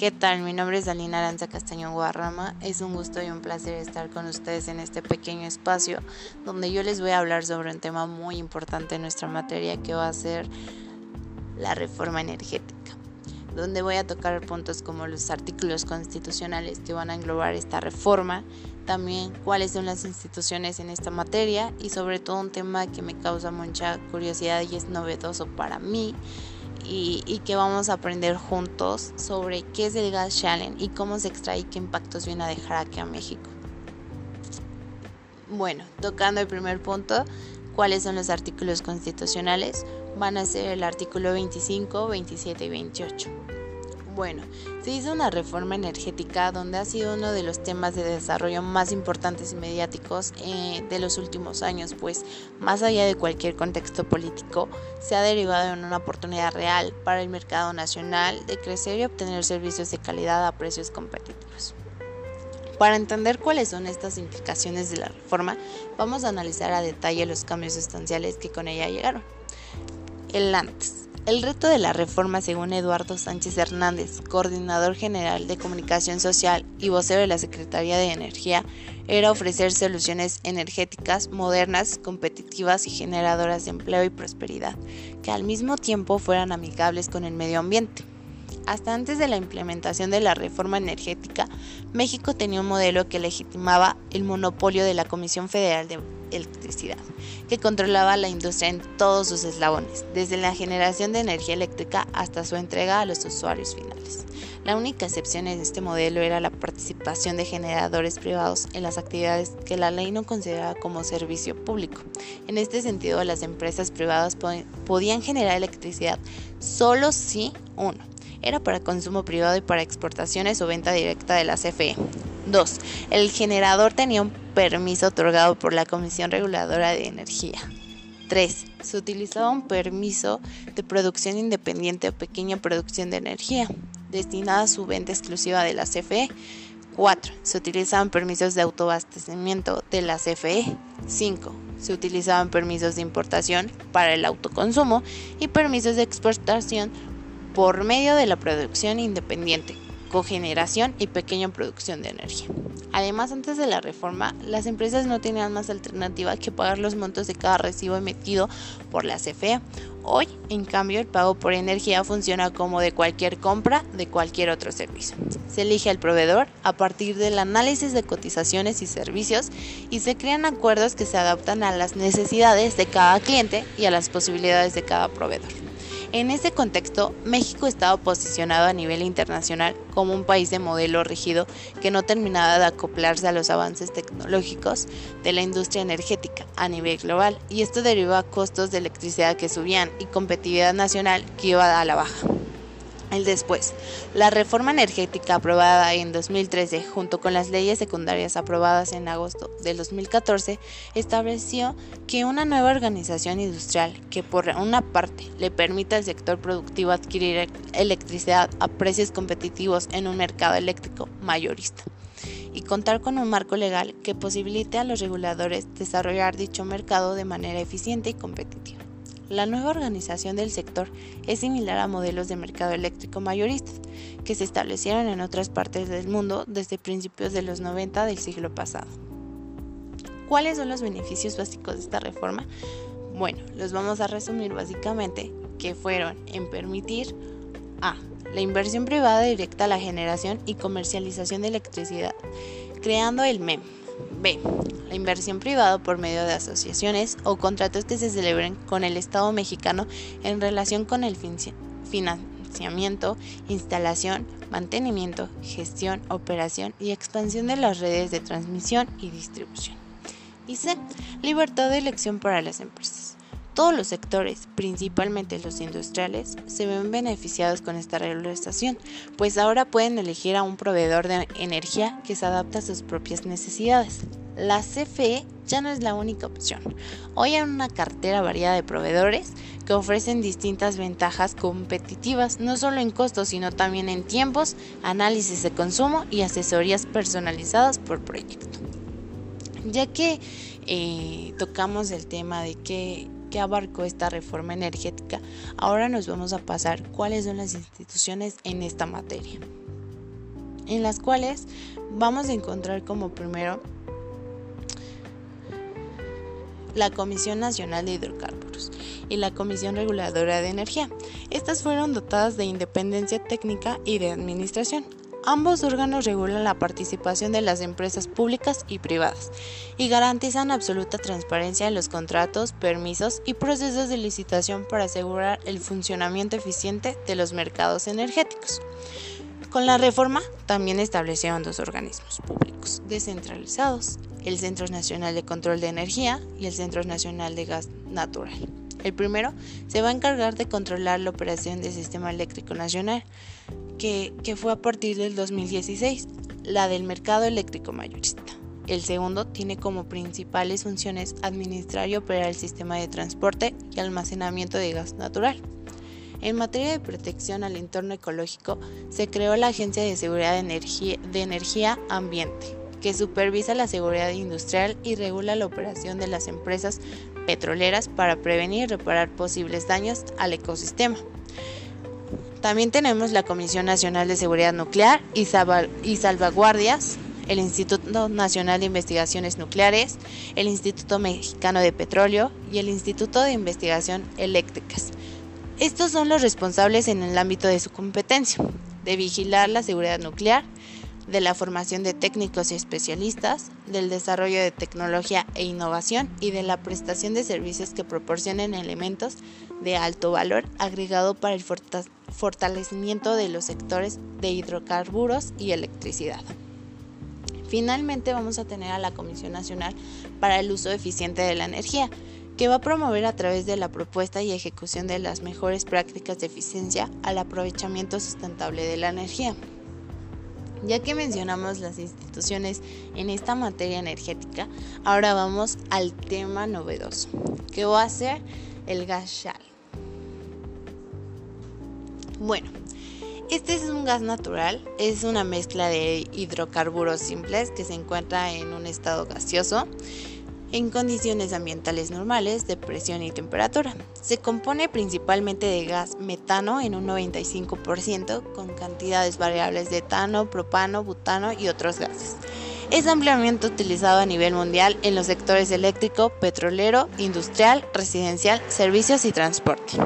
¿Qué tal? Mi nombre es Dalina Aranza Castañón Guarrama. Es un gusto y un placer estar con ustedes en este pequeño espacio donde yo les voy a hablar sobre un tema muy importante en nuestra materia que va a ser la reforma energética, donde voy a tocar puntos como los artículos constitucionales que van a englobar esta reforma, también cuáles son las instituciones en esta materia y sobre todo un tema que me causa mucha curiosidad y es novedoso para mí y, que vamos a aprender juntos sobre qué es el gas shale y cómo se extrae y qué impactos viene a dejar aquí a México. Bueno, tocando el primer punto, ¿cuáles son los artículos constitucionales? Van a ser el artículo 25, 27 y 28. Bueno, se hizo una reforma energética donde ha sido uno de los temas de desarrollo más importantes y mediáticos eh, de los últimos años, pues más allá de cualquier contexto político, se ha derivado en una oportunidad real para el mercado nacional de crecer y obtener servicios de calidad a precios competitivos. Para entender cuáles son estas implicaciones de la reforma, vamos a analizar a detalle los cambios sustanciales que con ella llegaron. El antes. El reto de la reforma, según Eduardo Sánchez Hernández, coordinador general de comunicación social y vocero de la Secretaría de Energía, era ofrecer soluciones energéticas modernas, competitivas y generadoras de empleo y prosperidad, que al mismo tiempo fueran amigables con el medio ambiente. Hasta antes de la implementación de la reforma energética, México tenía un modelo que legitimaba el monopolio de la Comisión Federal de Electricidad, que controlaba la industria en todos sus eslabones, desde la generación de energía eléctrica hasta su entrega a los usuarios finales. La única excepción en este modelo era la participación de generadores privados en las actividades que la ley no consideraba como servicio público. En este sentido, las empresas privadas podían generar electricidad solo si, uno, era para consumo privado y para exportaciones o venta directa de la CFE. 2. El generador tenía un permiso otorgado por la Comisión Reguladora de Energía. 3. Se utilizaba un permiso de producción independiente o pequeña producción de energía, destinada a su venta exclusiva de la CFE. 4. Se utilizaban permisos de autoabastecimiento de la CFE. 5. Se utilizaban permisos de importación para el autoconsumo y permisos de exportación por medio de la producción independiente, cogeneración y pequeña producción de energía. Además, antes de la reforma, las empresas no tenían más alternativa que pagar los montos de cada recibo emitido por la CFE. Hoy, en cambio, el pago por energía funciona como de cualquier compra de cualquier otro servicio. Se elige al proveedor a partir del análisis de cotizaciones y servicios y se crean acuerdos que se adaptan a las necesidades de cada cliente y a las posibilidades de cada proveedor. En este contexto, México estaba posicionado a nivel internacional como un país de modelo rígido que no terminaba de acoplarse a los avances tecnológicos de la industria energética a nivel global, y esto derivó a costos de electricidad que subían y competitividad nacional que iba a la baja el después. La reforma energética aprobada en 2013 junto con las leyes secundarias aprobadas en agosto del 2014 estableció que una nueva organización industrial que por una parte le permita al sector productivo adquirir electricidad a precios competitivos en un mercado eléctrico mayorista y contar con un marco legal que posibilite a los reguladores desarrollar dicho mercado de manera eficiente y competitiva. La nueva organización del sector es similar a modelos de mercado eléctrico mayoristas que se establecieron en otras partes del mundo desde principios de los 90 del siglo pasado. ¿Cuáles son los beneficios básicos de esta reforma? Bueno, los vamos a resumir básicamente que fueron en permitir a la inversión privada directa a la generación y comercialización de electricidad, creando el MEM, B. La inversión privada por medio de asociaciones o contratos que se celebren con el Estado mexicano en relación con el financiamiento, instalación, mantenimiento, gestión, operación y expansión de las redes de transmisión y distribución. Y C. Libertad de elección para las empresas. Todos los sectores, principalmente los industriales, se ven beneficiados con esta regularización, pues ahora pueden elegir a un proveedor de energía que se adapte a sus propias necesidades. La CFE ya no es la única opción. Hoy hay una cartera variada de proveedores que ofrecen distintas ventajas competitivas, no solo en costos, sino también en tiempos, análisis de consumo y asesorías personalizadas por proyecto. Ya que eh, tocamos el tema de que que abarcó esta reforma energética, ahora nos vamos a pasar cuáles son las instituciones en esta materia. en las cuales vamos a encontrar como primero la Comisión Nacional de Hidrocarburos y la Comisión Reguladora de Energía. Estas fueron dotadas de independencia técnica y de administración. Ambos órganos regulan la participación de las empresas públicas y privadas y garantizan absoluta transparencia en los contratos, permisos y procesos de licitación para asegurar el funcionamiento eficiente de los mercados energéticos. Con la reforma también establecieron dos organismos públicos descentralizados, el Centro Nacional de Control de Energía y el Centro Nacional de Gas Natural. El primero se va a encargar de controlar la operación del Sistema Eléctrico Nacional, que, fue a partir del 2016, la del mercado eléctrico mayorista. El segundo tiene como principales funciones administrar y operar el sistema de transporte y almacenamiento de gas natural. En materia de protección al entorno ecológico, se creó la Agencia de Seguridad de Energía, de Energía Ambiente, que supervisa la seguridad industrial y regula la operación de las empresas petroleras para prevenir y reparar posibles daños al ecosistema. También tenemos la Comisión Nacional de Seguridad Nuclear y, Salvaguardias, el Instituto Nacional de Investigaciones Nucleares, el Instituto Mexicano de Petróleo y el Instituto de Investigación Eléctricas. Estos son los responsables en el ámbito de su competencia, de vigilar la seguridad nuclear, de la formación de técnicos y especialistas, del desarrollo de tecnología e innovación y de la prestación de servicios que proporcionen elementos de alto valor agregado para el fortalecimiento de los sectores de hidrocarburos y electricidad. Finalmente vamos a tener a la Comisión Nacional para el Uso Eficiente de la Energía, que va a promover a través de la propuesta y ejecución de las mejores prácticas de eficiencia al aprovechamiento sustentable de la energía. Ya que mencionamos las instituciones en esta materia energética, ahora vamos al tema novedoso, que va a ser el gas shale. Bueno, este es un gas natural, es una mezcla de hidrocarburos simples que se encuentra en un estado gaseoso en condiciones ambientales normales de presión y temperatura. Se compone principalmente de gas metano en un 95% con cantidades variables de etano, propano, butano y otros gases. Es ampliamente utilizado a nivel mundial en los sectores eléctrico, petrolero, industrial, residencial, servicios y transporte.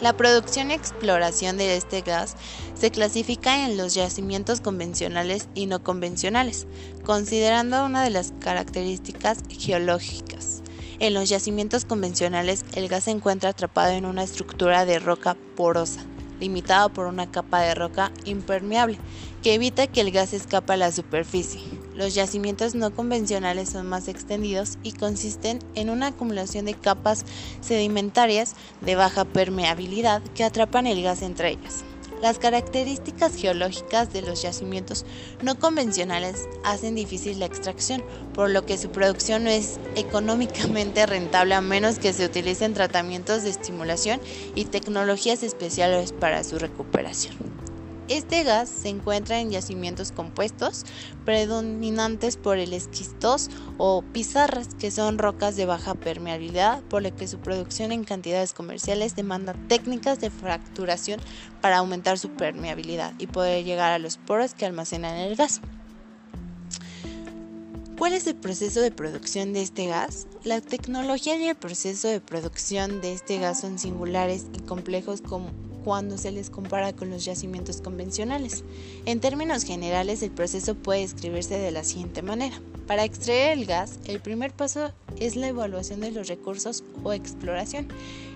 La producción y exploración de este gas se clasifica en los yacimientos convencionales y no convencionales, considerando una de las características geológicas. En los yacimientos convencionales, el gas se encuentra atrapado en una estructura de roca porosa, limitado por una capa de roca impermeable, que evita que el gas escape a la superficie. Los yacimientos no convencionales son más extendidos y consisten en una acumulación de capas sedimentarias de baja permeabilidad que atrapan el gas entre ellas. Las características geológicas de los yacimientos no convencionales hacen difícil la extracción, por lo que su producción no es económicamente rentable a menos que se utilicen tratamientos de estimulación y tecnologías especiales para su recuperación. Este gas se encuentra en yacimientos compuestos, predominantes por el esquistos o pizarras, que son rocas de baja permeabilidad, por lo que su producción en cantidades comerciales demanda técnicas de fracturación para aumentar su permeabilidad y poder llegar a los poros que almacenan el gas. ¿Cuál es el proceso de producción de este gas? La tecnología y el proceso de producción de este gas son singulares y complejos como cuando se les compara con los yacimientos convencionales. En términos generales, el proceso puede describirse de la siguiente manera. Para extraer el gas, el primer paso es la evaluación de los recursos o exploración.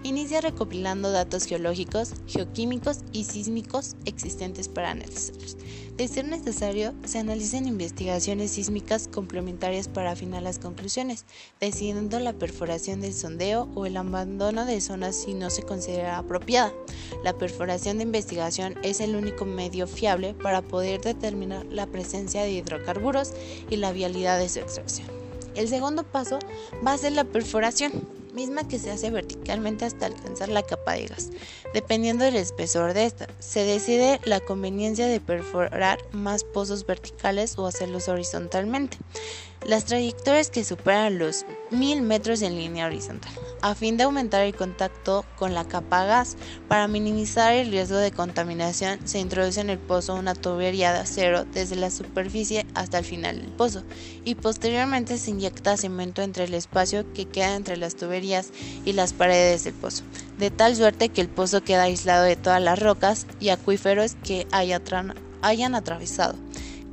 Inicia recopilando datos geológicos, geoquímicos y sísmicos existentes para analizarlos. De ser necesario, se analizan investigaciones sísmicas complementarias para afinar las conclusiones, decidiendo la perforación del sondeo o el abandono de zonas si no se considera apropiada. La perforación de investigación es el único medio fiable para poder determinar la presencia de hidrocarburos y la vialidad de su extracción. El segundo paso va a ser la perforación misma que se hace verticalmente hasta alcanzar la capa de gas. Dependiendo del espesor de esta, se decide la conveniencia de perforar más pozos verticales o hacerlos horizontalmente. Las trayectorias que superan los 1000 metros en línea horizontal, a fin de aumentar el contacto con la capa gas. Para minimizar el riesgo de contaminación, se introduce en el pozo una tubería de acero desde la superficie hasta el final del pozo y posteriormente se inyecta cemento entre el espacio que queda entre las tuberías y las paredes del pozo, de tal suerte que el pozo queda aislado de todas las rocas y acuíferos que hayan atravesado.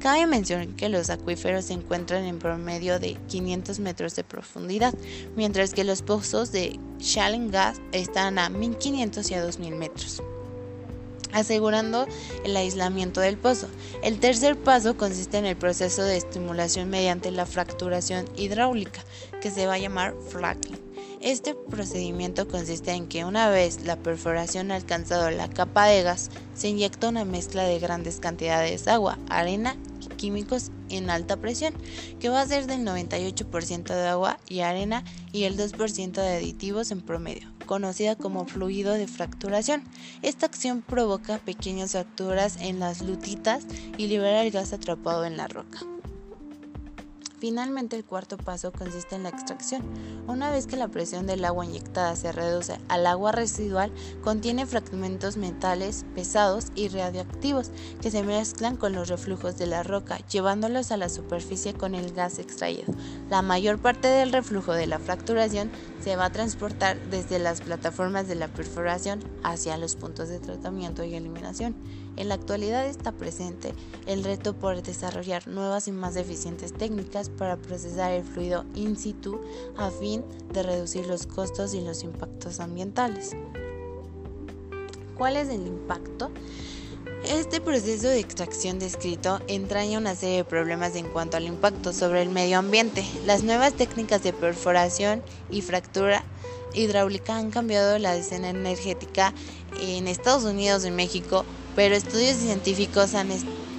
Cabe mencionar que los acuíferos se encuentran en promedio de 500 metros de profundidad, mientras que los pozos de shale gas están a 1500 y a 2000 metros asegurando el aislamiento del pozo. El tercer paso consiste en el proceso de estimulación mediante la fracturación hidráulica, que se va a llamar fracking. Este procedimiento consiste en que una vez la perforación ha alcanzado la capa de gas, se inyecta una mezcla de grandes cantidades de agua, arena químicos en alta presión, que va a ser del 98% de agua y arena y el 2% de aditivos en promedio, conocida como fluido de fracturación. Esta acción provoca pequeñas fracturas en las lutitas y libera el gas atrapado en la roca. Finalmente, el cuarto paso consiste en la extracción. Una vez que la presión del agua inyectada se reduce al agua residual, contiene fragmentos metales pesados y radioactivos que se mezclan con los reflujos de la roca, llevándolos a la superficie con el gas extraído. La mayor parte del reflujo de la fracturación se va a transportar desde las plataformas de la perforación hacia los puntos de tratamiento y eliminación. En la actualidad está presente el reto por desarrollar nuevas y más eficientes técnicas para procesar el fluido in situ a fin de reducir los costos y los impactos ambientales. ¿Cuál es el impacto? Este proceso de extracción descrito entraña una serie de problemas en cuanto al impacto sobre el medio ambiente. Las nuevas técnicas de perforación y fractura hidráulica han cambiado la escena energética en Estados Unidos y México, pero estudios científicos han,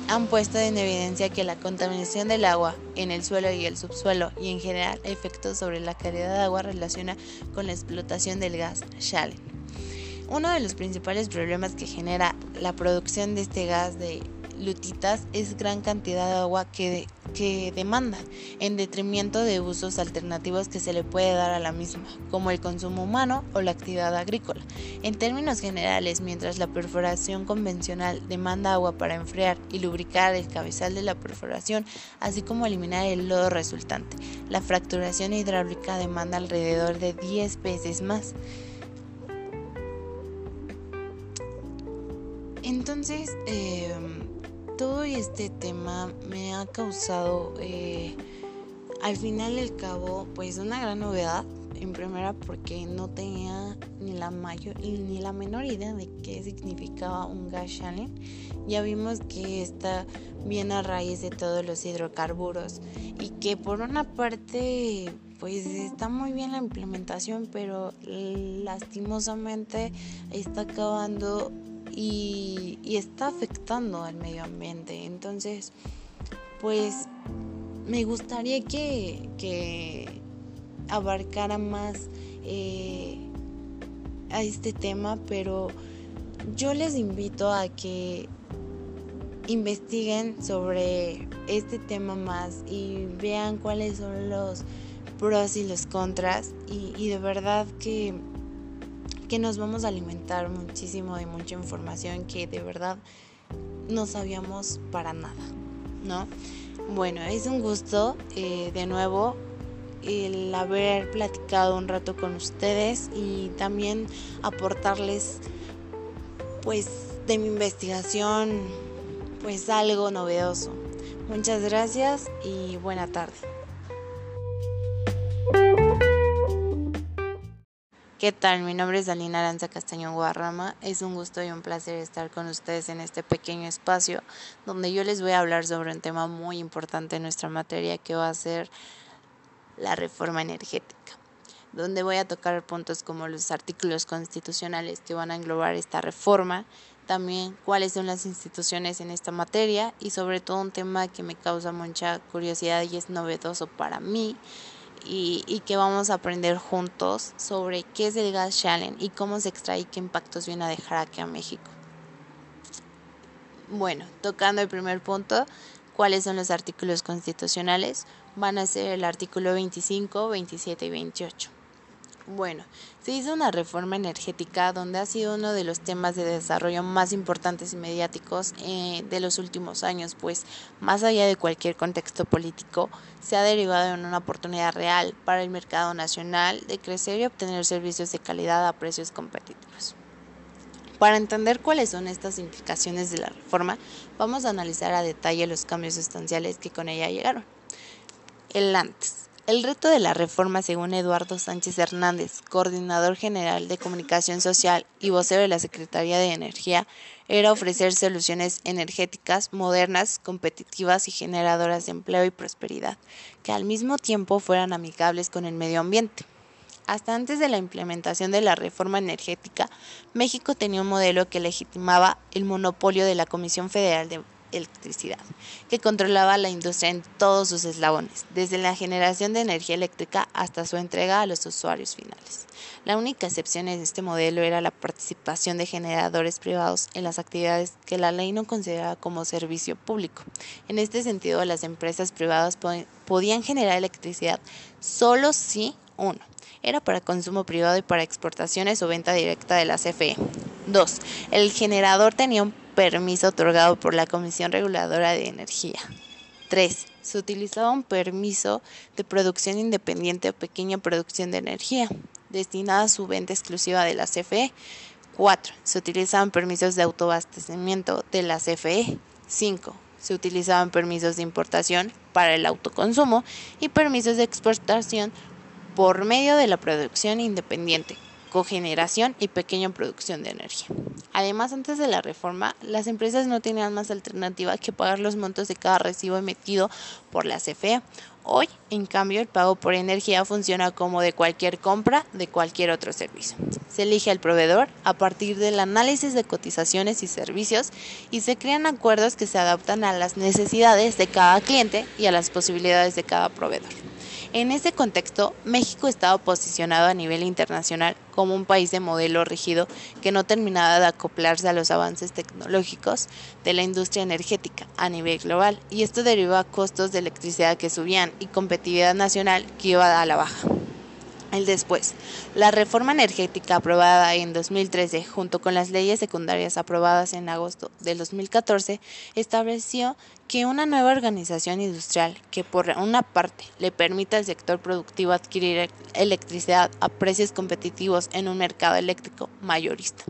han puesto en evidencia que la contaminación del agua en el suelo y el subsuelo y en general efectos sobre la calidad de agua relaciona con la explotación del gas shale. Uno de los principales problemas que genera la producción de este gas de lutitas es gran cantidad de agua que, que demanda, en detrimento de usos alternativos que se le puede dar a la misma, como el consumo humano o la actividad agrícola. En términos generales, mientras la perforación convencional demanda agua para enfriar y lubricar el cabezal de la perforación, así como eliminar el lodo resultante, la fracturación hidráulica demanda alrededor de 10 veces más. Entonces, em, todo este tema me ha causado, eh, al final del cabo, pues una gran novedad. En primera, porque no tenía ni la mayor ni la menor idea de qué significaba un gas challenge. Ya vimos que está bien a raíz de todos los hidrocarburos y que por una parte pues está muy bien la implementación, pero lastimosamente está acabando y, está afectando al medio ambiente. Entonces, pues me gustaría que, abarcara más eh, a este tema, pero yo les invito a que investiguen sobre este tema más y vean cuáles son los pros y los contras y de verdad que que nos vamos a alimentar muchísimo de mucha información que de verdad no sabíamos para nada, ¿no? Bueno, es un gusto eh, de nuevo el haber platicado un rato con ustedes y también aportarles pues de mi investigación pues algo novedoso. Muchas gracias y buena tarde. ¿Qué tal? Mi nombre es Dalina Aranza Castañón Guarrama. Es un gusto y un placer estar con ustedes en este pequeño espacio donde yo les voy a hablar sobre un tema muy importante en nuestra materia que va a ser la reforma energética, donde voy a tocar puntos como los artículos constitucionales que van a englobar esta reforma, también cuáles son las instituciones en esta materia y sobre todo un tema que me causa mucha curiosidad y es novedoso para mí y, que vamos a aprender juntos sobre qué es el gas shale y cómo se extrae y qué impactos viene a dejar aquí a México. Bueno, tocando el primer punto, cuáles son los artículos constitucionales, van a ser el artículo 25, 27 y 28. Bueno, se hizo una reforma energética donde ha sido uno de los temas de desarrollo más importantes y mediáticos eh, de los últimos años, pues más allá de cualquier contexto político, se ha derivado en una oportunidad real para el mercado nacional de crecer y obtener servicios de calidad a precios competitivos. Para entender cuáles son estas implicaciones de la reforma, vamos a analizar a detalle los cambios sustanciales que con ella llegaron. El antes. El reto de la reforma, según Eduardo Sánchez Hernández, coordinador general de comunicación social y vocero de la Secretaría de Energía, era ofrecer soluciones energéticas modernas, competitivas y generadoras de empleo y prosperidad, que al mismo tiempo fueran amigables con el medio ambiente. Hasta antes de la implementación de la reforma energética, México tenía un modelo que legitimaba el monopolio de la Comisión Federal de electricidad, que controlaba la industria en todos sus eslabones, desde la generación de energía eléctrica hasta su entrega a los usuarios finales. La única excepción en este modelo era la participación de generadores privados en las actividades que la ley no consideraba como servicio público. En este sentido, las empresas privadas podían generar electricidad solo si, uno, era para consumo privado y para exportaciones o venta directa de la CFE. 2. El generador tenía un permiso otorgado por la Comisión Reguladora de Energía. 3. Se utilizaba un permiso de producción independiente o pequeña producción de energía, destinada a su venta exclusiva de la CFE. 4. Se utilizaban permisos de autoabastecimiento de la CFE. 5. Se utilizaban permisos de importación para el autoconsumo y permisos de exportación por medio de la producción independiente, cogeneración y pequeña producción de energía. Además, antes de la reforma, las empresas no tenían más alternativa que pagar los montos de cada recibo emitido por la CFE. Hoy, en cambio, el pago por energía funciona como de cualquier compra de cualquier otro servicio. Se elige al proveedor a partir del análisis de cotizaciones y servicios y se crean acuerdos que se adaptan a las necesidades de cada cliente y a las posibilidades de cada proveedor. En ese contexto, México estaba posicionado a nivel internacional como un país de modelo rígido que no terminaba de acoplarse a los avances tecnológicos de la industria energética a nivel global, y esto derivó a costos de electricidad que subían y competitividad nacional que iba a la baja el después. La reforma energética aprobada en 2013 junto con las leyes secundarias aprobadas en agosto del 2014 estableció que una nueva organización industrial que por una parte le permita al sector productivo adquirir electricidad a precios competitivos en un mercado eléctrico mayorista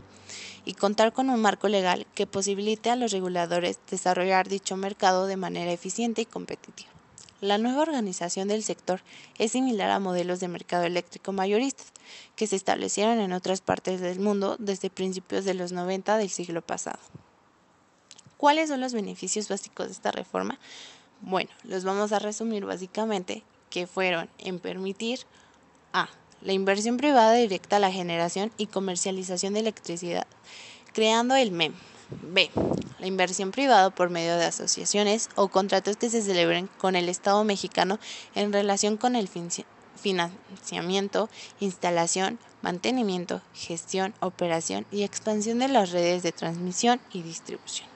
y contar con un marco legal que posibilite a los reguladores desarrollar dicho mercado de manera eficiente y competitiva. La nueva organización del sector es similar a modelos de mercado eléctrico mayoristas que se establecieron en otras partes del mundo desde principios de los 90 del siglo pasado. ¿Cuáles son los beneficios básicos de esta reforma? Bueno, los vamos a resumir básicamente que fueron en permitir a la inversión privada directa a la generación y comercialización de electricidad, creando el MEM, B. La inversión privada por medio de asociaciones o contratos que se celebren con el Estado mexicano en relación con el financiamiento, instalación, mantenimiento, gestión, operación y expansión de las redes de transmisión y distribución.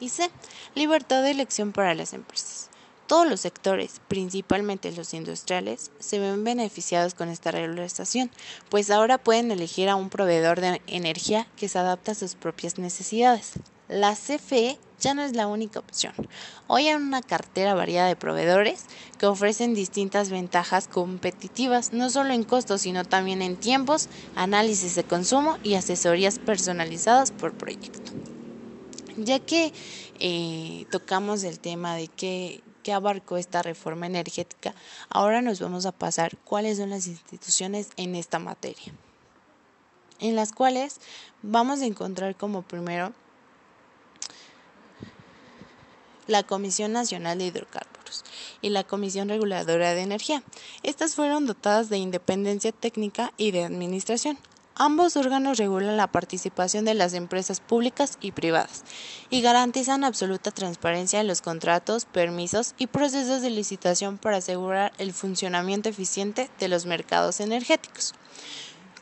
Y C. Libertad de elección para las empresas. Todos los sectores, principalmente los industriales, se ven beneficiados con esta regularización, pues ahora pueden elegir a un proveedor de energía que se adapta a sus propias necesidades. La CFE ya no es la única opción. Hoy hay una cartera variada de proveedores que ofrecen distintas ventajas competitivas, no solo en costos, sino también en tiempos, análisis de consumo y asesorías personalizadas por proyecto. Ya que eh, tocamos el tema de que que abarcó esta reforma energética, ahora nos vamos a pasar cuáles son las instituciones en esta materia, en las cuales vamos a encontrar como primero la Comisión Nacional de Hidrocarburos y la Comisión Reguladora de Energía. Estas fueron dotadas de independencia técnica y de administración. Ambos órganos regulan la participación de las empresas públicas y privadas y garantizan absoluta transparencia en los contratos, permisos y procesos de licitación para asegurar el funcionamiento eficiente de los mercados energéticos.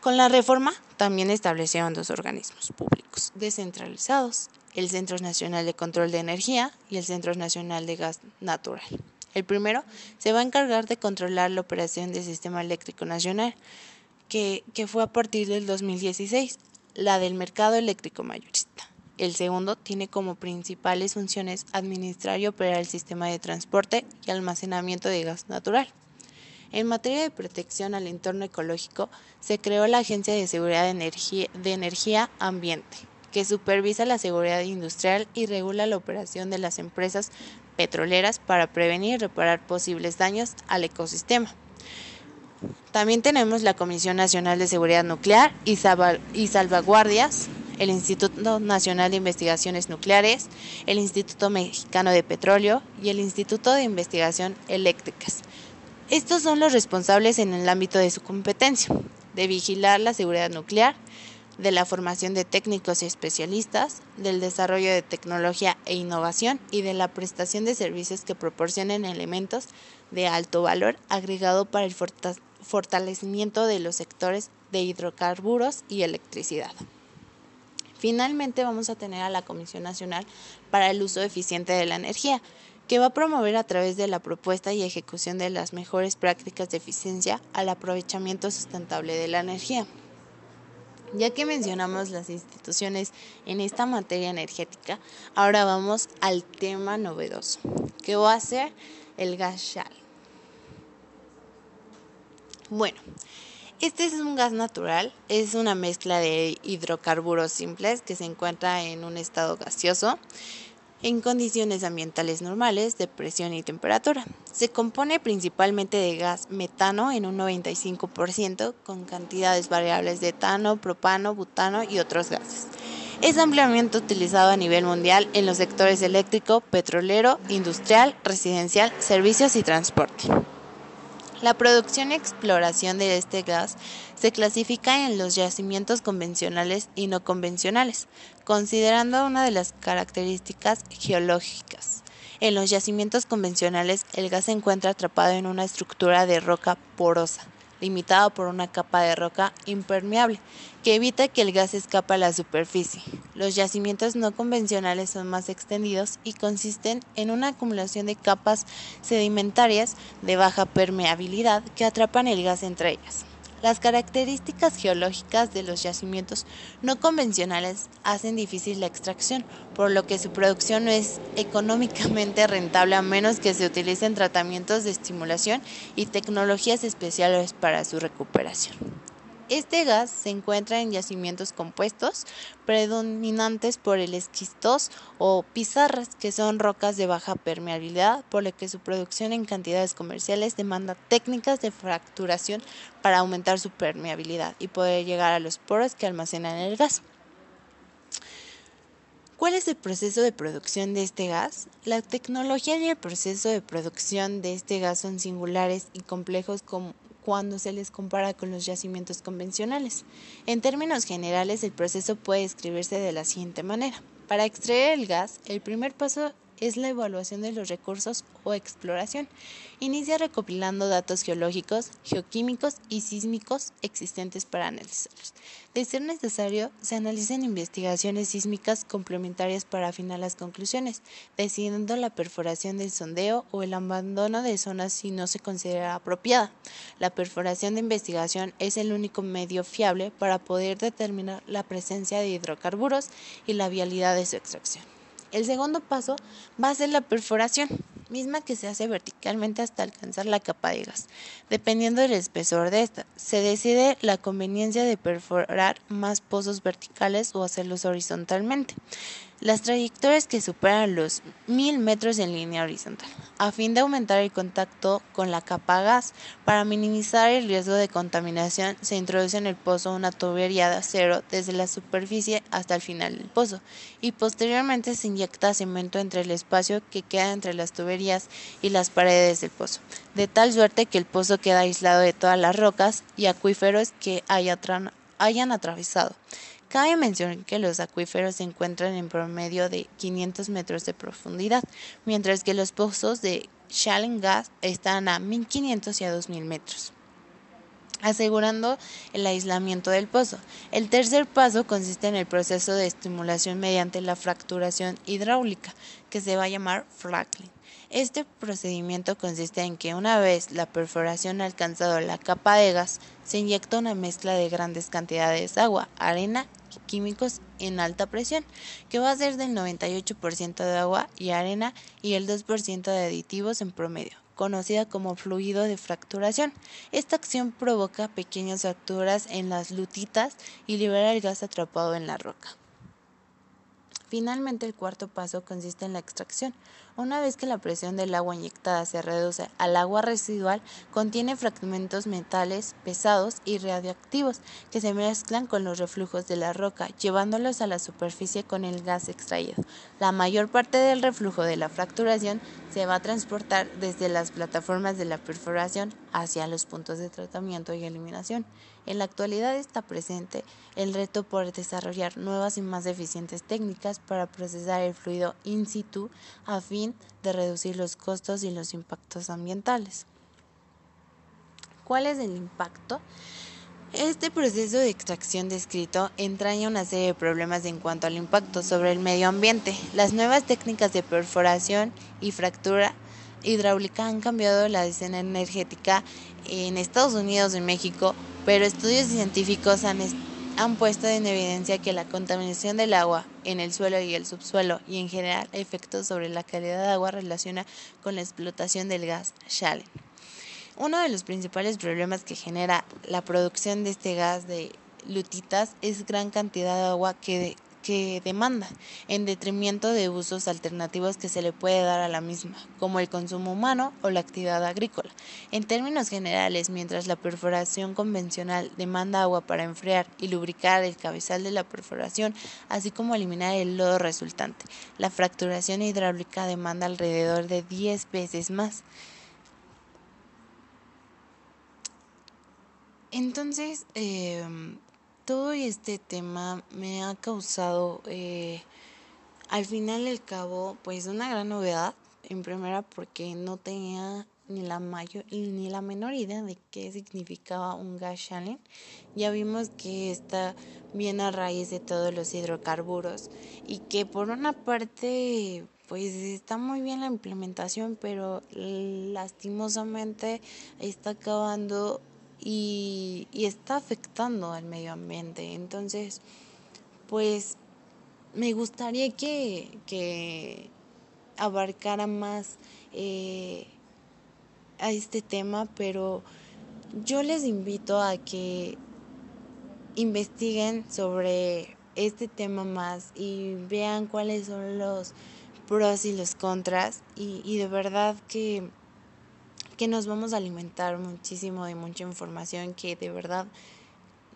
Con la reforma también establecieron dos organismos públicos descentralizados, el Centro Nacional de Control de Energía y el Centro Nacional de Gas Natural. El primero se va a encargar de controlar la operación del Sistema Eléctrico Nacional, que, que fue a partir del 2016, la del mercado eléctrico mayorista. El segundo tiene como principales funciones administrar y operar el sistema de transporte y almacenamiento de gas natural. En materia de protección al entorno ecológico, se creó la Agencia de Seguridad de Energía, de Energía Ambiente, que supervisa la seguridad industrial y regula la operación de las empresas petroleras para prevenir y reparar posibles daños al ecosistema. También tenemos la Comisión Nacional de Seguridad Nuclear y, Salvaguardias, el Instituto Nacional de Investigaciones Nucleares, el Instituto Mexicano de Petróleo y el Instituto de Investigación Eléctricas, estos son los responsables en el ámbito de su competencia, de vigilar la seguridad nuclear, de la formación de técnicos y especialistas, del desarrollo de tecnología e innovación y de la prestación de servicios que proporcionen elementos de alto valor agregado para el fortalecimiento de los sectores de hidrocarburos y electricidad. Finalmente vamos a tener a la Comisión Nacional para el Uso Eficiente de la Energía, que va a promover a través de la propuesta y ejecución de las mejores prácticas de eficiencia al aprovechamiento sustentable de la energía. Ya que mencionamos las instituciones en esta materia energética, ahora vamos al tema novedoso, que va a ser el gas shale. Bueno, este es un gas natural, es una mezcla de hidrocarburos simples que se encuentra en un estado gaseoso en condiciones ambientales normales de presión y temperatura. Se compone principalmente de gas metano en un 95% con cantidades variables de etano, propano, butano y otros gases. Es ampliamente utilizado a nivel mundial en los sectores eléctrico, petrolero, industrial, residencial, servicios y transporte. La producción y exploración de este gas se clasifica en los yacimientos convencionales y no convencionales, considerando una de las características geológicas. En los yacimientos convencionales, el gas se encuentra atrapado en una estructura de roca porosa, limitado por una capa de roca impermeable que evita que el gas escape a la superficie. Los yacimientos no convencionales son más extendidos y consisten en una acumulación de capas sedimentarias de baja permeabilidad que atrapan el gas entre ellas. Las características geológicas de los yacimientos no convencionales hacen difícil la extracción, por lo que su producción no es económicamente rentable a menos que se utilicen tratamientos de estimulación y tecnologías especiales para su recuperación. Este gas se encuentra en yacimientos compuestos, predominantes por el esquistos o pizarras, que son rocas de baja permeabilidad, por lo que su producción en cantidades comerciales demanda técnicas de fracturación para aumentar su permeabilidad y poder llegar a los poros que almacenan el gas. ¿Cuál es el proceso de producción de este gas? La tecnología y el proceso de producción de este gas son singulares y complejos como cuando se les compara con los yacimientos convencionales. En términos generales, el proceso puede describirse de la siguiente manera. Para extraer el gas, el primer paso es la evaluación de los recursos o exploración. Inicia recopilando datos geológicos, geoquímicos y sísmicos existentes para analizarlos. De ser necesario, se analizan investigaciones sísmicas complementarias para afinar las conclusiones, decidiendo la perforación del sondeo o el abandono de zonas si no se considera apropiada. La perforación de investigación es el único medio fiable para poder determinar la presencia de hidrocarburos y la vialidad de su extracción. El segundo paso va a ser la perforación, misma que se hace verticalmente hasta alcanzar la capa de gas. Dependiendo del espesor de esta, se decide la conveniencia de perforar más pozos verticales o hacerlos horizontalmente las trayectorias que superan los 1000 metros en línea horizontal, a fin de aumentar el contacto con la capa gas. Para minimizar el riesgo de contaminación, se introduce en el pozo una tubería de acero desde la superficie hasta el final del pozo y posteriormente se inyecta cemento entre el espacio que queda entre las tuberías y las paredes del pozo, de tal suerte que el pozo queda aislado de todas las rocas y acuíferos que hayan atravesado. Cabe mencionar que los acuíferos se encuentran en promedio de 500 metros de profundidad, mientras que los pozos de gas están a 1500 y a 2000 metros. asegurando el aislamiento del pozo. El tercer paso consiste en el proceso de estimulación mediante la fracturación hidráulica, que se va a llamar fracking. Este procedimiento consiste en que una vez la perforación ha alcanzado la capa de gas, se inyecta una mezcla de grandes cantidades de agua, arena químicos en alta presión, que va a ser del 98% de agua y arena y el 2% de aditivos en promedio conocida como fluido de fracturación. Esta acción provoca pequeñas fracturas en las lutitas y libera el gas atrapado en la roca. Finalmente, el cuarto paso consiste en la extracción. Una vez que la presión del agua inyectada se reduce al agua residual, contiene fragmentos metales pesados y radioactivos que se mezclan con los reflujos de la roca, llevándolos a la superficie con el gas extraído. La mayor parte del reflujo de la fracturación se va a transportar desde las plataformas de la perforación hacia los puntos de tratamiento y eliminación. En la actualidad está presente el reto por desarrollar nuevas y más eficientes técnicas para procesar el fluido in situ a fin de reducir los costos y los impactos ambientales. ¿Cuál es el impacto? Este proceso de extracción descrito entraña una serie de problemas en cuanto al impacto sobre el medio ambiente. Las nuevas técnicas de perforación y fractura hidráulica han cambiado la escena energética en Estados Unidos y México, pero estudios científicos han, han puesto en evidencia que la contaminación del agua en el suelo y el subsuelo y en general efectos sobre la calidad de agua relaciona con la explotación del gas shale. Uno de los principales problemas que genera la producción de este gas de lutitas es gran cantidad de agua que que demanda, en detrimento de usos alternativos que se le puede dar a la misma, como el consumo humano o la actividad agrícola. En términos generales, mientras la perforación convencional demanda agua para enfriar y lubricar el cabezal de la perforación, así como eliminar el lodo resultante, la fracturación hidráulica demanda alrededor de 10 veces más. Entonces, eh, todo este tema me ha causado eh, al final del cabo pues una gran novedad. En primera porque no tenía ni la mayor ni la menor idea de qué significaba un gas challenge ya vimos que está bien a raíz de todos los hidrocarburos y que por una parte pues está muy bien la implementación pero lastimosamente está acabando y, está afectando al medio ambiente. Entonces, pues me gustaría que, que abarcara más eh, a este tema, pero yo les invito a que investiguen sobre este tema más y vean cuáles son los pros y los contras y, y de verdad que que nos vamos a alimentar muchísimo de mucha información que de verdad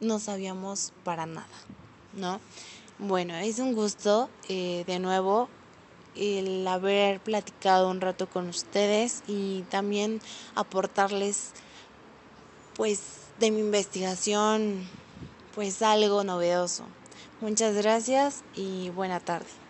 no sabíamos para nada, ¿no? Bueno, es un gusto eh, de nuevo el haber platicado un rato con ustedes y también aportarles pues de mi investigación pues algo novedoso. Muchas gracias y buena tarde.